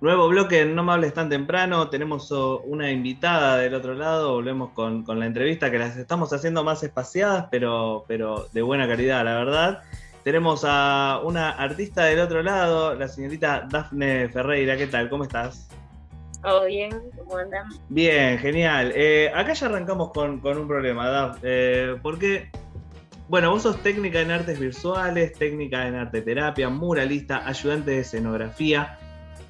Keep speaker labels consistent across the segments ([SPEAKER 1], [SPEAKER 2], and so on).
[SPEAKER 1] Nuevo bloque No me hables tan temprano. Tenemos oh, una invitada del otro lado. Volvemos con, la entrevista que las estamos haciendo más espaciadas, pero, pero de buena calidad, la verdad. Tenemos a una artista del otro lado, la señorita Dafne Ferreira. ¿Qué tal? ¿Cómo estás?
[SPEAKER 2] ¿Todo bien? ¿Cómo andan?
[SPEAKER 1] Bien, genial. Eh, acá ya arrancamos con, un problema, Daf. Eh, porque, bueno, vos sos técnica en artes visuales, técnica en arte terapia, muralista, ayudante de escenografía.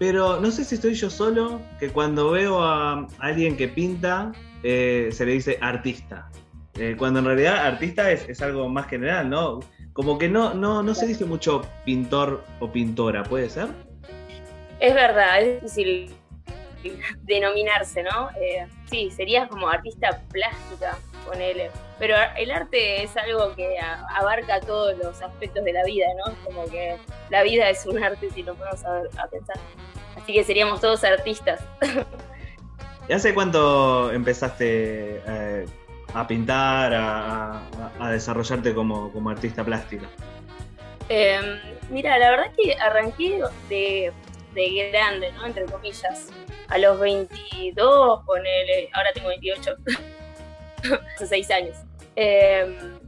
[SPEAKER 1] Pero no sé si estoy yo solo, que cuando veo a alguien que pinta, eh, se le dice artista. Eh, cuando en realidad artista es, algo más general, ¿no? Como que no, no, no se dice mucho pintor o pintora, ¿puede ser?
[SPEAKER 2] Es verdad, es difícil denominarse, ¿no? Eh, sí, serías como artista plástica, ponele. Pero el arte es algo que abarca todos los aspectos de la vida, ¿no? Como que la vida es un arte si lo ponemos a pensar. Así que seríamos todos artistas.
[SPEAKER 1] ¿Y hace cuánto empezaste eh, a pintar, a, desarrollarte como, artista plástica?
[SPEAKER 2] Em, mira, la verdad que arranqué de, grande, ¿no? Entre comillas. A los 22, ponele, ahora tengo 28, hace 6 años. Em,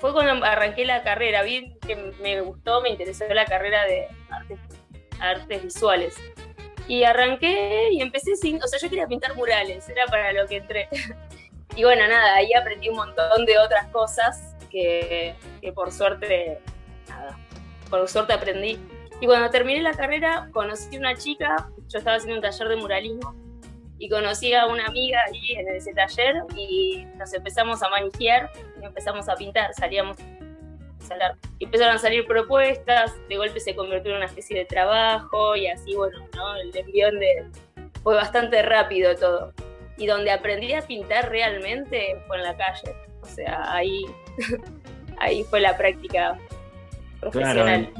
[SPEAKER 2] fue cuando arranqué la carrera, vi que me gustó, me interesó la carrera de artes artes visuales. Y arranqué y empecé sin, o sea, yo quería pintar murales, era para lo que entré. Y bueno, nada, ahí aprendí un montón de otras cosas que, por suerte, nada, por suerte aprendí. Y cuando terminé la carrera, conocí una chica, yo estaba haciendo un taller de muralismo, y conocí a una amiga ahí en ese taller y nos empezamos a manijear y empezamos a pintar, salíamos y empezaron a salir propuestas, de golpe se convirtió en una especie de trabajo y así, bueno, ¿no? el envión de... fue bastante rápido todo. Y donde aprendí a pintar realmente fue en la calle. O sea, ahí, ahí fue la práctica profesional.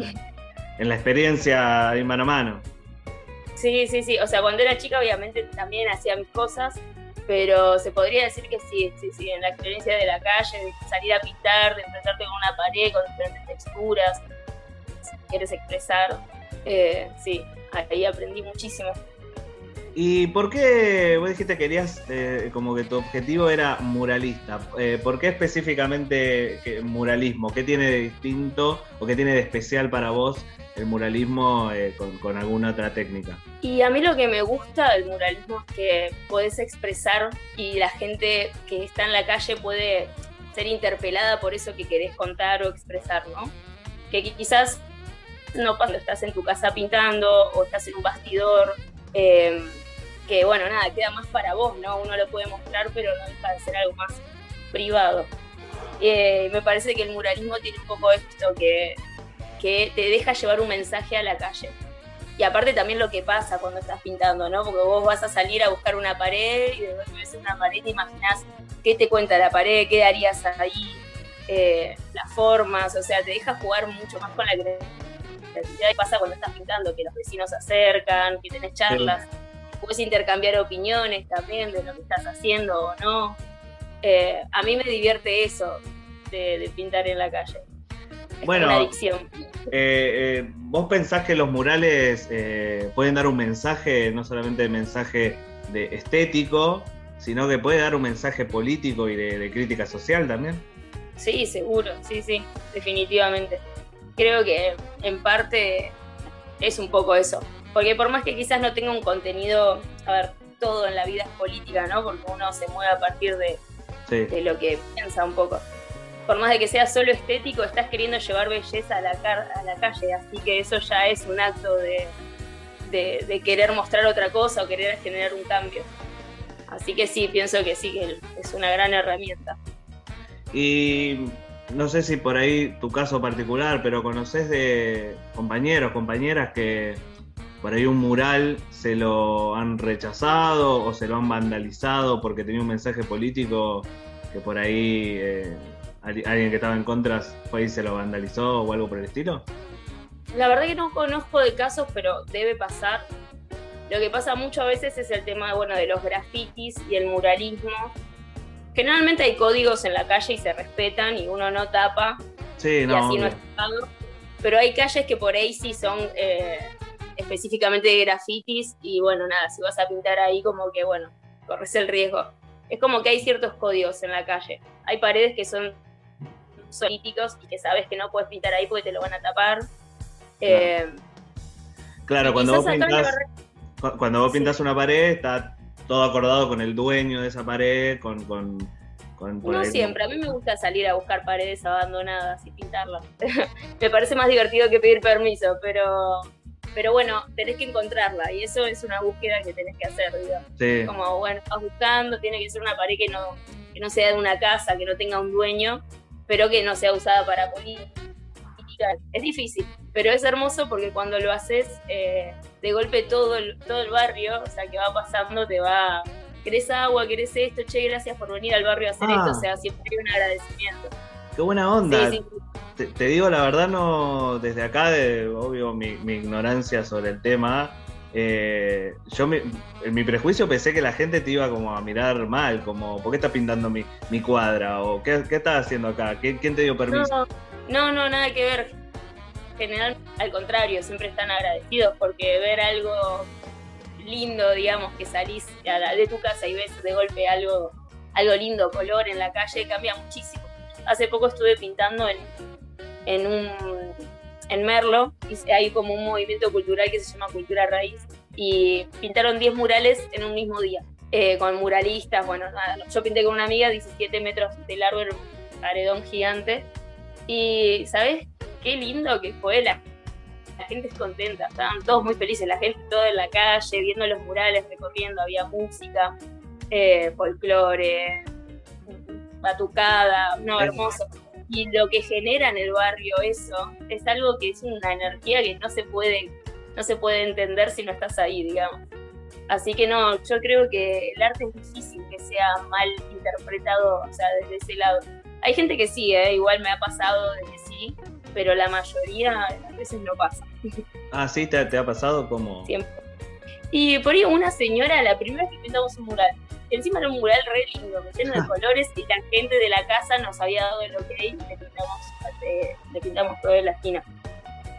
[SPEAKER 1] en, la experiencia de mano a mano.
[SPEAKER 2] Sí, sí, sí. O sea, cuando era chica obviamente también hacía mis cosas, pero se podría decir que sí, sí, sí, en la experiencia de la calle, de salir a pintar, de enfrentarte con una pared, con diferentes texturas, si quieres expresar, eh, sí, ahí aprendí muchísimo.
[SPEAKER 1] ¿Y por qué vos dijiste que querías, eh, como que tu objetivo era muralista? Eh, ¿Por qué específicamente muralismo? ¿Qué tiene de distinto o qué tiene de especial para vos el muralismo eh, con, alguna otra técnica?
[SPEAKER 2] Y a mí lo que me gusta del muralismo es que podés expresar y la gente que está en la calle puede ser interpelada por eso que querés contar o expresar, ¿no? Que quizás no cuando estás en tu casa pintando o estás en un bastidor, eh, que bueno, nada, queda más para vos, ¿no? Uno lo puede mostrar, pero no deja de ser algo más privado. Eh, me parece que el muralismo tiene un poco esto, que que te deja llevar un mensaje a la calle. Y aparte también lo que pasa cuando estás pintando, ¿no? Porque vos vas a salir a buscar una pared y de ves una pared te imaginas qué te cuenta la pared, qué darías ahí, eh, las formas, o sea, te deja jugar mucho más con la creatividad. Y pasa cuando estás pintando, que los vecinos se acercan, que tenés charlas, puedes intercambiar opiniones también de lo que estás haciendo o no. Eh, a mí me divierte eso de pintar en la calle
[SPEAKER 1] bueno, adicción. Eh, eh, ¿Vos pensás que los murales eh, pueden dar un mensaje, no solamente de mensaje de estético, sino que puede dar un mensaje político y de, crítica social también?
[SPEAKER 2] Sí, seguro, sí, sí, definitivamente. Creo que en parte es un poco eso. Porque por más que quizás no tenga un contenido, a ver, todo en la vida es política, ¿no? Porque uno se mueve a partir de, de lo que piensa un poco por más de que sea solo estético, estás queriendo llevar belleza a la, a la calle, así que eso ya es un acto de, de, querer mostrar otra cosa o querer generar un cambio. Así que sí, pienso que sí, que es una gran herramienta.
[SPEAKER 1] Y no sé si por ahí tu caso particular, pero conoces de compañeros, compañeras que por ahí un mural se lo han rechazado o se lo han vandalizado porque tenía un mensaje político que por ahí eh, alguien que estaba en contra fue y se lo vandalizó o algo por el estilo?
[SPEAKER 2] La verdad que no conozco de casos, pero debe pasar. Lo que pasa mucho a veces es el tema bueno, de los grafitis y el muralismo. Generalmente hay códigos en la calle y se respetan y uno no tapa.
[SPEAKER 1] Sí, no,
[SPEAKER 2] y así no es Pero hay calles que por ahí sí son eh, específicamente de grafitis y bueno, nada, si vas a pintar ahí como que bueno, corres el riesgo. Es como que hay ciertos códigos en la calle. Hay paredes que son políticos y que sabes que no puedes pintar ahí porque te lo van a tapar.
[SPEAKER 1] Claro, eh, cuando vos, pintas, cuando vos pintas una pared está todo acordado con el dueño de esa pared, con... con,
[SPEAKER 2] no siempre, a mí me gusta salir a buscar paredes abandonadas y pintarlas. me parece más divertido que pedir permiso, pero pero bueno, tenés que encontrarla y eso es una búsqueda que tenés que hacer, digamos. Como, bueno, estás buscando, tiene que ser una pared que no, que no sea de una casa, que no tenga un dueño, pero que no sea usada para política. Es difícil, pero es hermoso porque cuando lo haces, eh, de golpe todo el, todo el barrio, o sea, que va pasando, te va, querés agua, querés esto, che, gracias por venir al barrio a hacer esto, o ah. sea, siempre hay un agradecimiento.
[SPEAKER 1] Qué buena onda. Te, digo la verdad, no desde acá, de, obvio, mi, ignorancia sobre el tema. Eh, yo en mi prejuicio pensé que la gente te iba como a mirar mal, como ¿por qué estás pintando mi, mi cuadra? o ¿qué, qué estás haciendo acá? ¿Quién, te dio permiso?
[SPEAKER 2] No, no, nada que ver. general, al contrario, siempre están agradecidos porque ver algo lindo, digamos, que salís de tu casa y ves de golpe algo, algo lindo, color en la calle, cambia muchísimo hace poco estuve pintando en, en un en Merlo, y hay como un movimiento cultural que se llama Cultura Raíz, y pintaron 10 murales en un mismo día, eh, con muralistas, bueno, yo pinté con una amiga 17 metros de largo, en un paredón gigante, y ¿sabes qué lindo que fue? La, la gente es contenta, estaban todos muy felices, la gente toda en la calle, viendo los murales, recorriendo, había música, eh, folclore, batucada, no, hermoso. Y lo que genera en el barrio eso es algo que es una energía que no se puede, no se puede entender si no estás ahí, digamos. Así que no, yo creo que el arte es difícil que sea mal interpretado, o sea, desde ese lado. Hay gente que sí, ¿eh? igual me ha pasado de que sí, pero la mayoría a veces no pasa.
[SPEAKER 1] Ah, sí, ¿te, te ha pasado como...?
[SPEAKER 2] Siempre. Y por ahí una señora, la primera vez que pintamos un mural, encima era un mural re lindo, lleno de colores, y la gente de la casa nos había dado el ok y le pintamos, le pintamos todo en la esquina.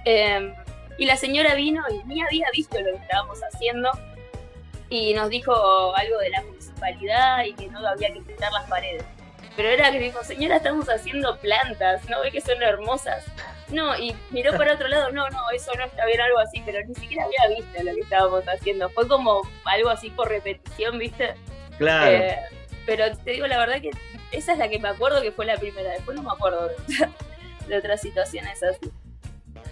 [SPEAKER 2] Em, y la señora vino y ni había visto lo que estábamos haciendo y nos dijo algo de la municipalidad y que no había que pintar las paredes. Pero era que dijo, señora, estamos haciendo plantas, ¿no ve que son hermosas? No, y miró para otro lado, no, no, eso no está bien, algo así, pero ni siquiera había visto lo que estábamos haciendo. Fue como algo así por repetición, ¿viste?
[SPEAKER 1] Claro.
[SPEAKER 2] Eh, pero te digo la verdad que esa es la que me acuerdo que fue la primera, después no me acuerdo de, otras situaciones así.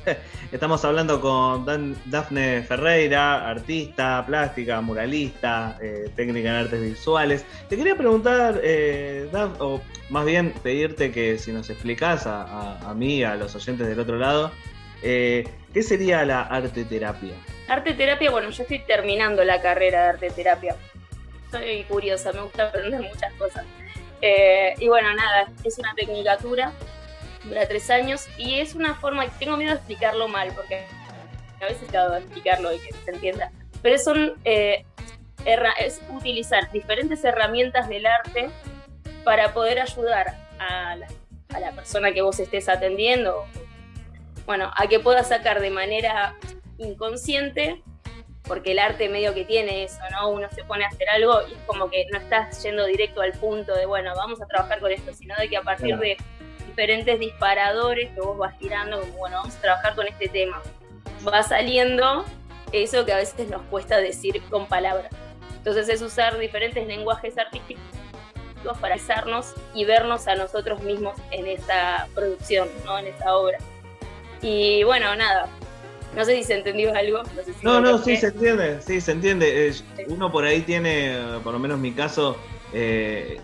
[SPEAKER 1] Estamos hablando con Dafne Ferreira, artista, plástica, muralista, eh, técnica en artes visuales. Te quería preguntar, eh, Daf, o más bien pedirte que si nos explicás a, mí, a los oyentes del otro lado, ¿qué sería la arte terapia?
[SPEAKER 2] Arte terapia, bueno, yo estoy terminando la carrera de arte terapia soy curiosa, me gusta aprender muchas cosas. Eh, y bueno, nada, es una tecnicatura, dura tres años y es una forma, tengo miedo de explicarlo mal porque a veces acabo de explicarlo y que se entienda, pero son, eh, es utilizar diferentes herramientas del arte para poder ayudar a la, a la persona que vos estés atendiendo, bueno, a que pueda sacar de manera inconsciente porque el arte medio que tiene eso, ¿no? Uno se pone a hacer algo y es como que no estás yendo directo al punto de, bueno, vamos a trabajar con esto, sino de que a partir de diferentes disparadores que vos vas tirando, como, bueno, vamos a trabajar con este tema, va saliendo eso que a veces nos cuesta decir con palabras. Entonces es usar diferentes lenguajes artísticos para hacernos y vernos a nosotros mismos en esa producción, ¿no? En esa obra. Y bueno, nada, no sé si se entendió algo.
[SPEAKER 1] No, no, sí se entiende, sí se entiende. uno por ahí tiene, por lo menos mi caso, eh,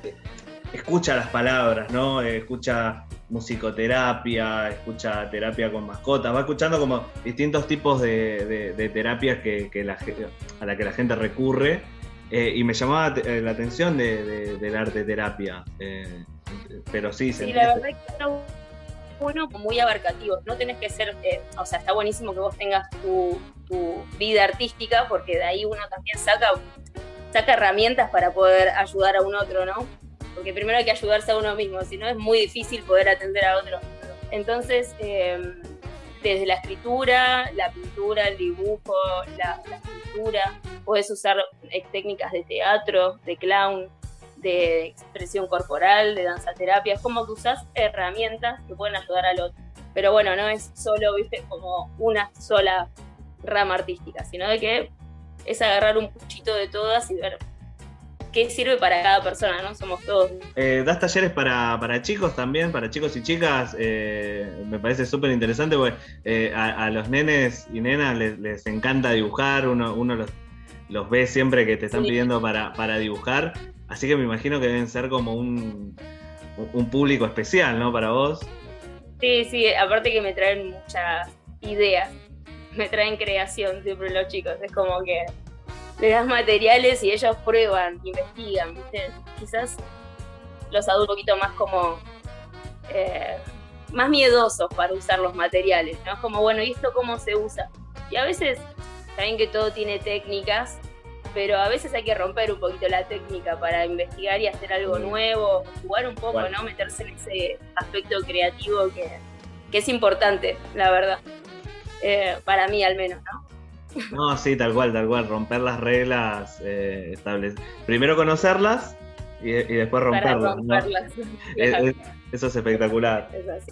[SPEAKER 1] escucha las palabras, ¿no? Escucha musicoterapia, escucha terapia con mascotas, va escuchando como distintos tipos de, terapias que, a la que la gente recurre. Eh, y me llamaba eh, la atención del arte terapia. pero sí,
[SPEAKER 2] se sí, la verdad que bueno, muy abarcativo. No tenés que ser, eh, o sea, está buenísimo que vos tengas tu, vida artística, porque de ahí uno también saca, saca herramientas para poder ayudar a un otro, ¿no? Porque primero hay que ayudarse a uno mismo, si no es muy difícil poder atender a otro. Entonces, eh, desde la escritura, la pintura, el dibujo, la, la escultura. Puedes usar eh, técnicas de teatro, de clown, de expresión corporal, de danza terapia. Es como que usas herramientas que pueden ayudar al otro. Pero bueno, no es solo, viste, como una sola rama artística, sino de que es agarrar un puchito de todas y ver qué sirve para cada persona, ¿no? Somos todos.
[SPEAKER 1] Eh, ¿Das talleres para, chicos también, para chicos y chicas? Eh, me parece súper interesante porque eh, a, los nenes y nenas les, encanta dibujar, uno, uno los, ve siempre que te están pidiendo para, para dibujar, así que me imagino que deben ser como un, un público especial, ¿no? Para vos.
[SPEAKER 2] Sí, sí, aparte que me traen muchas ideas, me traen creación siempre los chicos, es como que le das materiales y ellos prueban, investigan, ¿viste? Quizás los adultos un poquito más como eh, más miedosos para usar los materiales, ¿no? Es como, bueno, ¿y esto cómo se usa? Y a veces, saben que todo tiene técnicas, pero a veces hay que romper un poquito la técnica para investigar y hacer algo nuevo, jugar un poco, ¿no? Meterse en ese aspecto creativo que, que es importante, la verdad. Eh, para mí al menos, ¿no?
[SPEAKER 1] No, sí, tal cual, tal cual, romper las reglas eh, estables. Primero conocerlas y, después romperlas. eso es espectacular. Es así.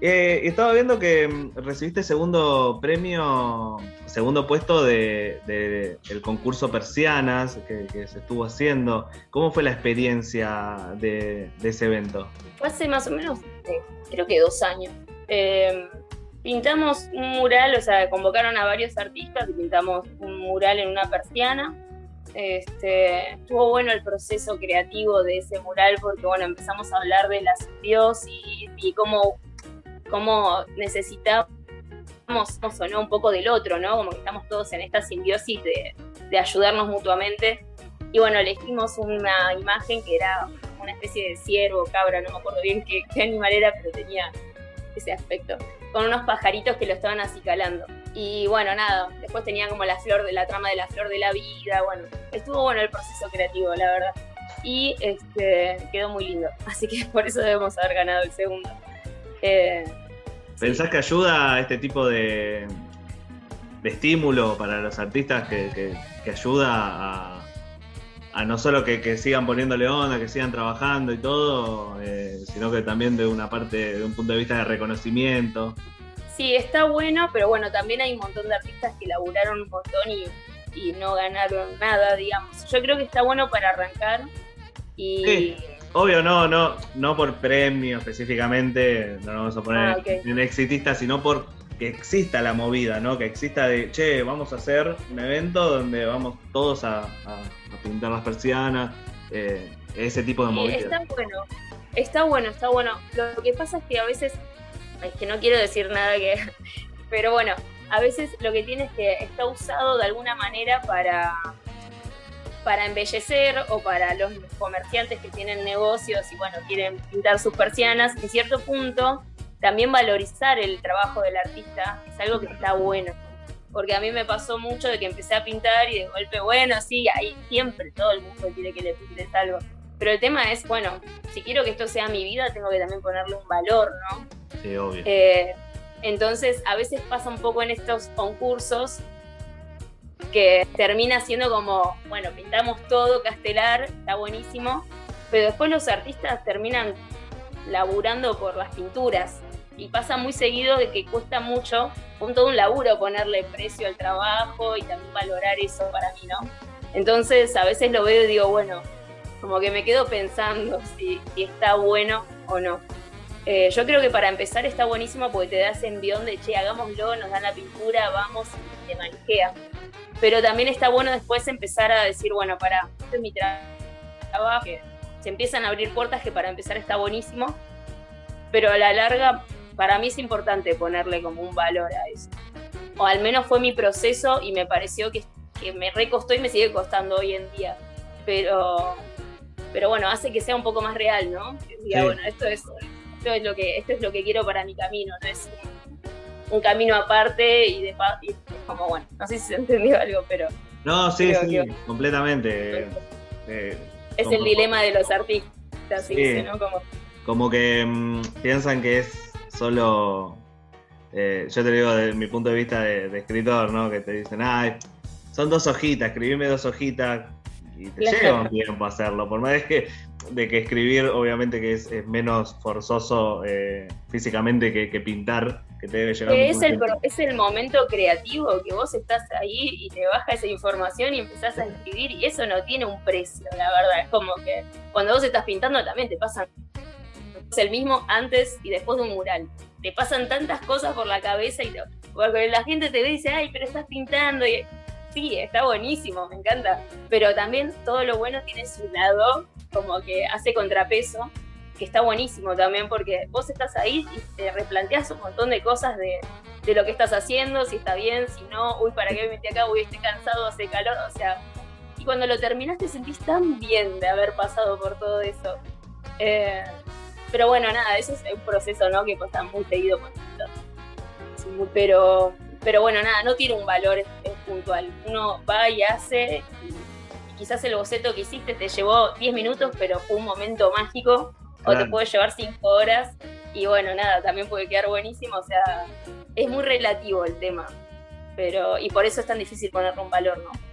[SPEAKER 1] Eh, estaba viendo que mm, recibiste segundo premio, segundo puesto de, el concurso Persianas que, se estuvo haciendo. ¿Cómo fue la experiencia de, ese evento?
[SPEAKER 2] Fue hace más o menos, eh, creo que dos años. Eh, pintamos un mural, o sea, convocaron a varios artistas y pintamos un mural en una persiana. Este, estuvo bueno el proceso creativo de ese mural porque, bueno, empezamos a hablar de la simbiosis y cómo, cómo necesitamos o un poco del otro, ¿no? Como que estamos todos en esta simbiosis de, ayudarnos mutuamente. Y bueno, elegimos una imagen que era una especie de ciervo, cabra, no me acuerdo bien qué animal era, pero tenía ese aspecto con unos pajaritos que lo estaban acicalando. Y bueno, nada, después tenía como la flor de la trama de la flor de la vida, bueno, estuvo bueno el proceso creativo, la verdad. Y este, quedó muy lindo, así que por eso debemos haber ganado el segundo.
[SPEAKER 1] Eh, ¿Pensás que ayuda este tipo de, de estímulo para los artistas que, que ayuda a, a no solo que, sigan poniéndole onda, que sigan trabajando y todo, eh, sino que también de una parte, de un punto de vista de reconocimiento.
[SPEAKER 2] Sí, está bueno, pero bueno, también hay un montón de artistas que laburaron un montón y, no ganaron nada, digamos. Yo creo que está bueno para arrancar y...
[SPEAKER 1] Sí. Obvio, no, no, no por premio específicamente, no nos vamos a poner ah, en exitista, sino por que exista la movida, ¿no? Que exista de, che, vamos a hacer un evento donde vamos todos a pintar las persianas, eh, ese tipo de movidas.
[SPEAKER 2] Está bueno, está bueno, está bueno. Lo que pasa es que a veces, es que no quiero decir nada que, pero bueno, a veces lo que tiene es que está usado de alguna manera para para embellecer o para los comerciantes que tienen negocios y bueno, quieren pintar sus persianas, en cierto punto también valorizar el trabajo del artista es algo que está bueno porque a mí me pasó mucho de que empecé a pintar y de golpe, bueno, sí, ahí siempre todo el mundo quiere que le pintes algo. Pero el tema es, bueno, si quiero que esto sea mi vida, tengo que también ponerle un valor, ¿no?
[SPEAKER 1] Sí, obvio.
[SPEAKER 2] Eh, entonces, a veces pasa un poco en estos concursos que termina siendo como, bueno, pintamos todo, castelar, está buenísimo, pero después los artistas terminan laburando por las pinturas y pasa muy seguido de que cuesta mucho, con todo un laburo ponerle precio al trabajo y también valorar eso para mí, ¿no? Entonces a veces lo veo y digo, bueno, como que me quedo pensando si, está bueno o no. Eh, yo creo que para empezar está buenísimo porque te das envión de, che, hagámoslo, nos dan la pintura, vamos y te manquea. Pero también está bueno después empezar a decir, bueno, para, este es mi trabajo, se empiezan a abrir puertas que para empezar está buenísimo, pero a la larga para mí es importante ponerle como un valor a eso. O al menos fue mi proceso y me pareció que, me recostó y me sigue costando hoy en día. Pero, pero bueno, hace que sea un poco más real, ¿no? diga, bueno, esto es, esto es lo que, esto es lo que quiero para mi camino, no es un, camino aparte y de y como bueno, no sé si se entendió algo, pero.
[SPEAKER 1] No, sí, sí, completamente.
[SPEAKER 2] Eh, es el dilema de los artistas, sí. ¿no? Como,
[SPEAKER 1] como que mm, piensan que es solo eh, yo te digo desde mi punto de vista de, escritor, ¿no? Que te dicen, ay, son dos hojitas, escribime dos hojitas y te lleva un tiempo hacerlo, por más que, de que escribir obviamente que es, menos forzoso eh, físicamente que, pintar, que te debe llevar
[SPEAKER 2] es el, es el momento creativo que vos estás ahí y te baja esa información y empezás a escribir y eso no tiene un precio, la verdad, es como que cuando vos estás pintando también te pasan el mismo antes y después de un mural te pasan tantas cosas por la cabeza y porque la gente te dice, ay, pero estás pintando. Y, sí, está buenísimo, me encanta. Pero también todo lo bueno tiene su lado, como que hace contrapeso, que está buenísimo también, porque vos estás ahí y te replanteas un montón de cosas de, de lo que estás haciendo, si está bien, si no, uy, ¿para qué me metí acá? Uy, estoy cansado, hace calor, o sea. Y cuando lo terminas te sentís tan bien de haber pasado por todo eso. Eh, pero bueno, nada, eso es un proceso, ¿no? Que pasa muy seguido Pero, pero bueno, nada, no tiene un valor puntual. Uno va y hace, y quizás el boceto que hiciste te llevó 10 minutos, pero fue un momento mágico, o te puede llevar 5 horas, y bueno, nada, también puede quedar buenísimo, o sea, es muy relativo el tema. Pero, y por eso es tan difícil ponerle un valor, ¿no?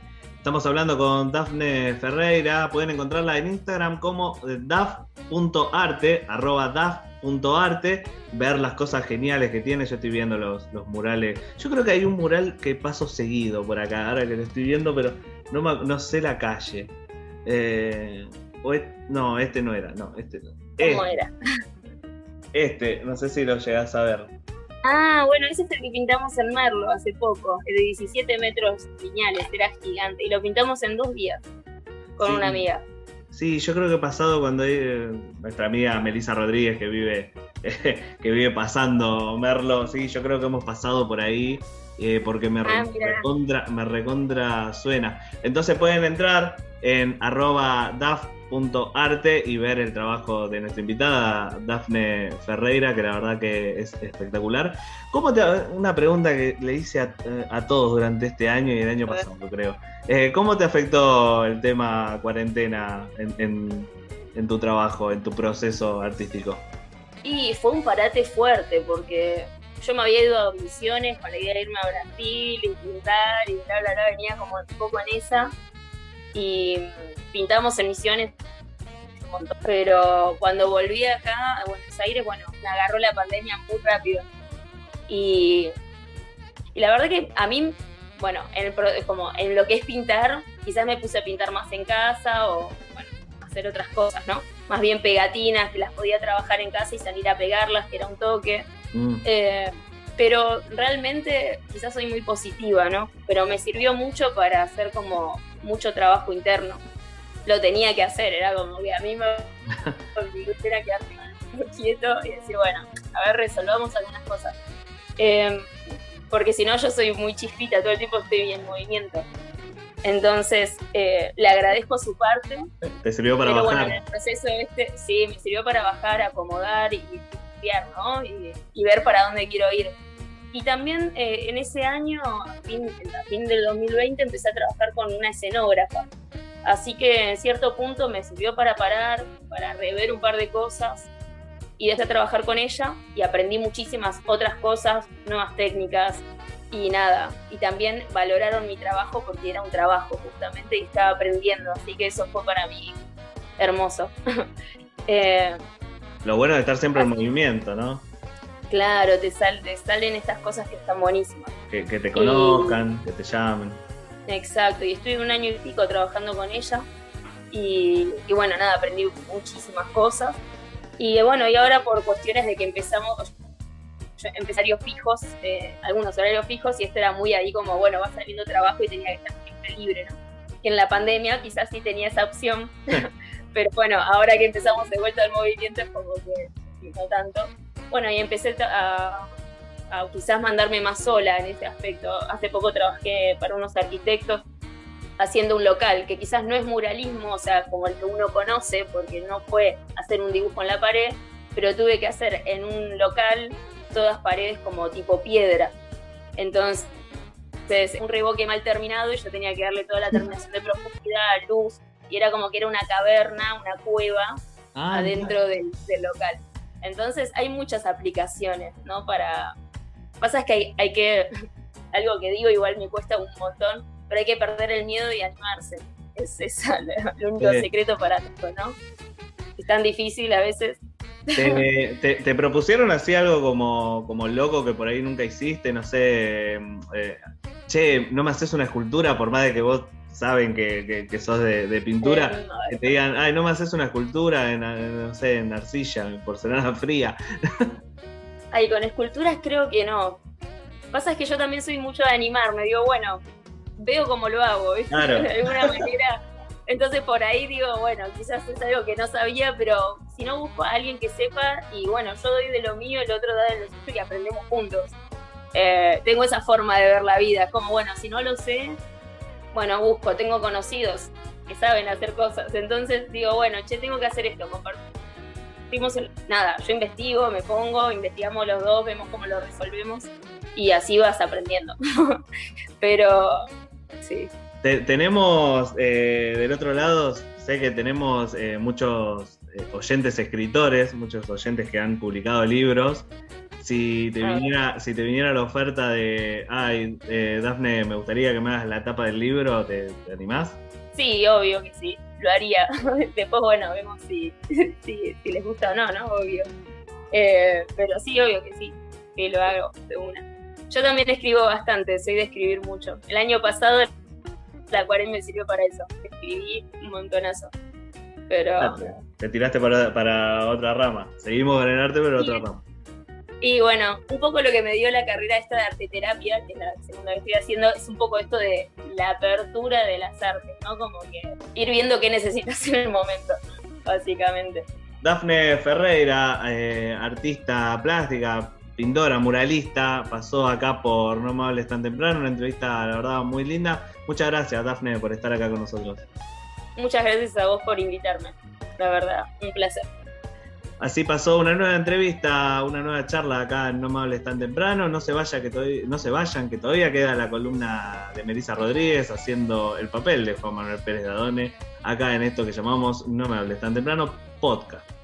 [SPEAKER 1] Estamos hablando con Dafne Ferreira. Pueden encontrarla en Instagram como daf.arte, arroba daf.arte. Ver las cosas geniales que tiene. Yo estoy viendo los, los, murales. Yo creo que hay un mural que paso seguido por acá, ahora que lo estoy viendo, pero no, no sé la calle. Eh, no, este no era. No, este no.
[SPEAKER 2] ¿Cómo era?
[SPEAKER 1] Este, no sé si lo llegás a ver.
[SPEAKER 2] Ah, bueno, ese es el que pintamos en Merlo hace poco, el de 17 metros lineales, era gigante, y lo pintamos en dos días con una amiga.
[SPEAKER 1] Sí, yo creo que he pasado cuando hay, nuestra amiga Melissa Rodríguez que vive, que vive pasando Merlo, sí, yo creo que hemos pasado por ahí eh, porque me, ah, recontra, me recontra suena. Entonces pueden entrar en arroba daf arte y ver el trabajo de nuestra invitada, Dafne Ferreira, que la verdad que es espectacular. ¿Cómo te, una pregunta que le hice a, todos durante este año y el año pasado, creo. Eh, ¿Cómo te afectó el tema cuarentena en, tu trabajo, en tu proceso artístico?
[SPEAKER 2] Y fue un parate fuerte porque yo me había ido a misiones con la idea de irme a Brasil y pintar y bla, bla, bla, venía como un poco en esa. Y pintamos en Misiones, pero cuando volví acá a Buenos Aires, bueno, me agarró la pandemia muy rápido. Y, y la verdad que a mí, bueno, en, como en lo que es pintar, quizás me puse a pintar más en casa o, bueno, hacer otras cosas, ¿no? Más bien pegatinas, que las podía trabajar en casa y salir a pegarlas, que era un toque. Mm. Eh, pero realmente quizás soy muy positiva, ¿no? Pero me sirvió mucho para hacer como mucho trabajo interno lo tenía que hacer, era como que a mí me era quedarme quieto y decir, bueno, a ver, resolvamos algunas cosas. Em, porque si no, yo soy muy chispita, todo el tiempo estoy en movimiento. Entonces, eh, le agradezco su parte.
[SPEAKER 1] ¿Te sirvió para
[SPEAKER 2] pero
[SPEAKER 1] bajar?
[SPEAKER 2] bueno, en el proceso este, sí, me sirvió para bajar, acomodar y estudiar, ¿no? Y, ver para dónde quiero ir. Y también eh, en ese año, a fin, a fin del 2020, empecé a trabajar con una escenógrafa Así que en cierto punto me sirvió para parar, para rever un par de cosas y desde trabajar con ella y aprendí muchísimas otras cosas, nuevas técnicas y nada. Y también valoraron mi trabajo porque era un trabajo justamente y estaba aprendiendo, así que eso fue para mí hermoso.
[SPEAKER 1] Eh, Lo bueno de estar siempre en movimiento, ¿no?
[SPEAKER 2] Claro, te, salen estas cosas que están buenísimas.
[SPEAKER 1] Que, te conozcan, que te llamen.
[SPEAKER 2] Exacto, y estuve un año y pico trabajando con ella y, bueno, nada, aprendí muchísimas cosas. Y bueno, y ahora por cuestiones de que empezamos, empresarios fijos, eh, algunos horarios fijos, y esto era muy ahí como, bueno, va saliendo trabajo y tenía que estar siempre libre, ¿no? Que en la pandemia quizás sí tenía esa opción, pero bueno, ahora que empezamos de vuelta al movimiento es como que no tanto. Bueno, y empecé a, a quizás mandarme más sola en ese aspecto. Hace poco trabajé para unos arquitectos haciendo un local, que quizás no es muralismo, o sea, como el que uno conoce, porque no fue hacer un dibujo en la pared, pero tuve que hacer en un local todas paredes como tipo piedra. Entonces, un revoque mal terminado y yo tenía que darle toda la terminación de profundidad, luz, y era como que era una caverna, una cueva ah, adentro del, del, local. Entonces hay muchas aplicaciones, ¿no? Para, Pasa es que hay, hay que, algo que digo igual me cuesta un montón, pero hay que perder el miedo y animarse. Es esa el único secreto para esto, ¿no? Es tan difícil a veces.
[SPEAKER 1] ¿Te, propusieron así algo como, como loco que por ahí nunca hiciste? No sé, eh, che, no me haces una escultura por más de que vos saben que, que, sos de, pintura, que te digan, ay, no me haces una escultura en, no sé, en arcilla, en porcelana fría.
[SPEAKER 2] Ay, con esculturas creo que no. Pasa es que yo también soy mucho de animarme, digo, bueno, veo cómo lo hago, Claro. de alguna manera. Entonces por ahí digo, bueno, quizás es algo que no sabía, pero si no busco a alguien que sepa y bueno, yo doy de lo mío, el otro da de lo suyo y aprendemos juntos. Eh, tengo esa forma de ver la vida, como bueno, si no lo sé, bueno, busco, tengo conocidos que saben hacer cosas, entonces digo, bueno, che, tengo que hacer esto, compartimos, nada, yo investigo, me pongo, investigamos los dos, vemos cómo lo resolvemos y así vas aprendiendo. Pero, sí.
[SPEAKER 1] tenemos eh, del otro lado, sé que tenemos eh, muchos eh, oyentes escritores, muchos oyentes que han publicado libros si te ah. viniera, si te viniera la oferta de, ay, eh, Dafne, me gustaría que me hagas la tapa del libro, ¿te, animás?
[SPEAKER 2] Sí, obvio que sí, lo haría. Después, bueno, vemos si, si, les gusta o no, ¿no? Obvio. Eh, pero sí, obvio que sí, que lo hago de una. Yo también escribo bastante, soy de escribir mucho. El año pasado la acuarela me sirvió para eso, escribí un montonazo. Pero...
[SPEAKER 1] Te tiraste para, para otra rama. Seguimos con el arte, pero otra rama.
[SPEAKER 2] Y bueno, un poco lo que me dio la carrera esta de arteterapia, que es la segunda que estoy haciendo, es un poco esto de la apertura de las artes, ¿no? Como que ir viendo qué necesitas en el momento, básicamente.
[SPEAKER 1] Dafne Ferreira, eh, artista plástica, pintora, muralista, pasó acá por No me hables tan temprano, una entrevista, la verdad, muy linda. Muchas gracias, Dafne, por estar acá con nosotros.
[SPEAKER 2] Muchas gracias a vos por invitarme, la verdad, un placer.
[SPEAKER 1] Así pasó una nueva entrevista, una nueva charla acá en No me hables tan temprano. No se vaya que todavía, no se vayan, que todavía queda la columna de Melissa Rodríguez haciendo el papel de Juan Manuel Pérez Dadone acá en esto que llamamos No me hables tan temprano podcast.